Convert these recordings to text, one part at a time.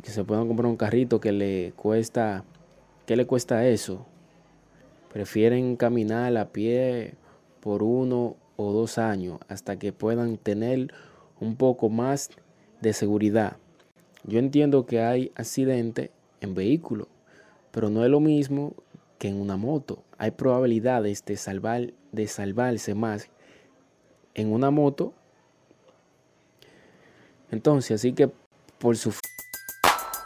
Que, se puedan comprar un carrito que le cuesta, ¿qué le cuesta eso? Prefieren caminar a pie por uno o dos años hasta que puedan tener un poco más de seguridad. Yo entiendo que hay accidentes en vehículos, pero no es lo mismo que en una moto. Hay probabilidades de, salvar, de salvarse más en una moto. Entonces, así que por su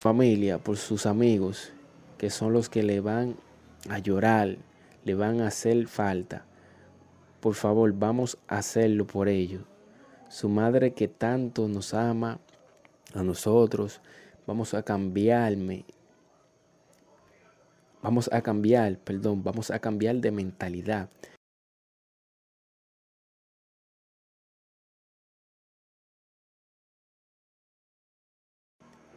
familia, por sus amigos, que son los que le van a llorar, le van a hacer falta. Por favor, vamos a hacerlo por ellos. Su madre que tanto nos ama a nosotros, vamos a cambiarme. Vamos a cambiar, perdón, vamos a cambiar de mentalidad.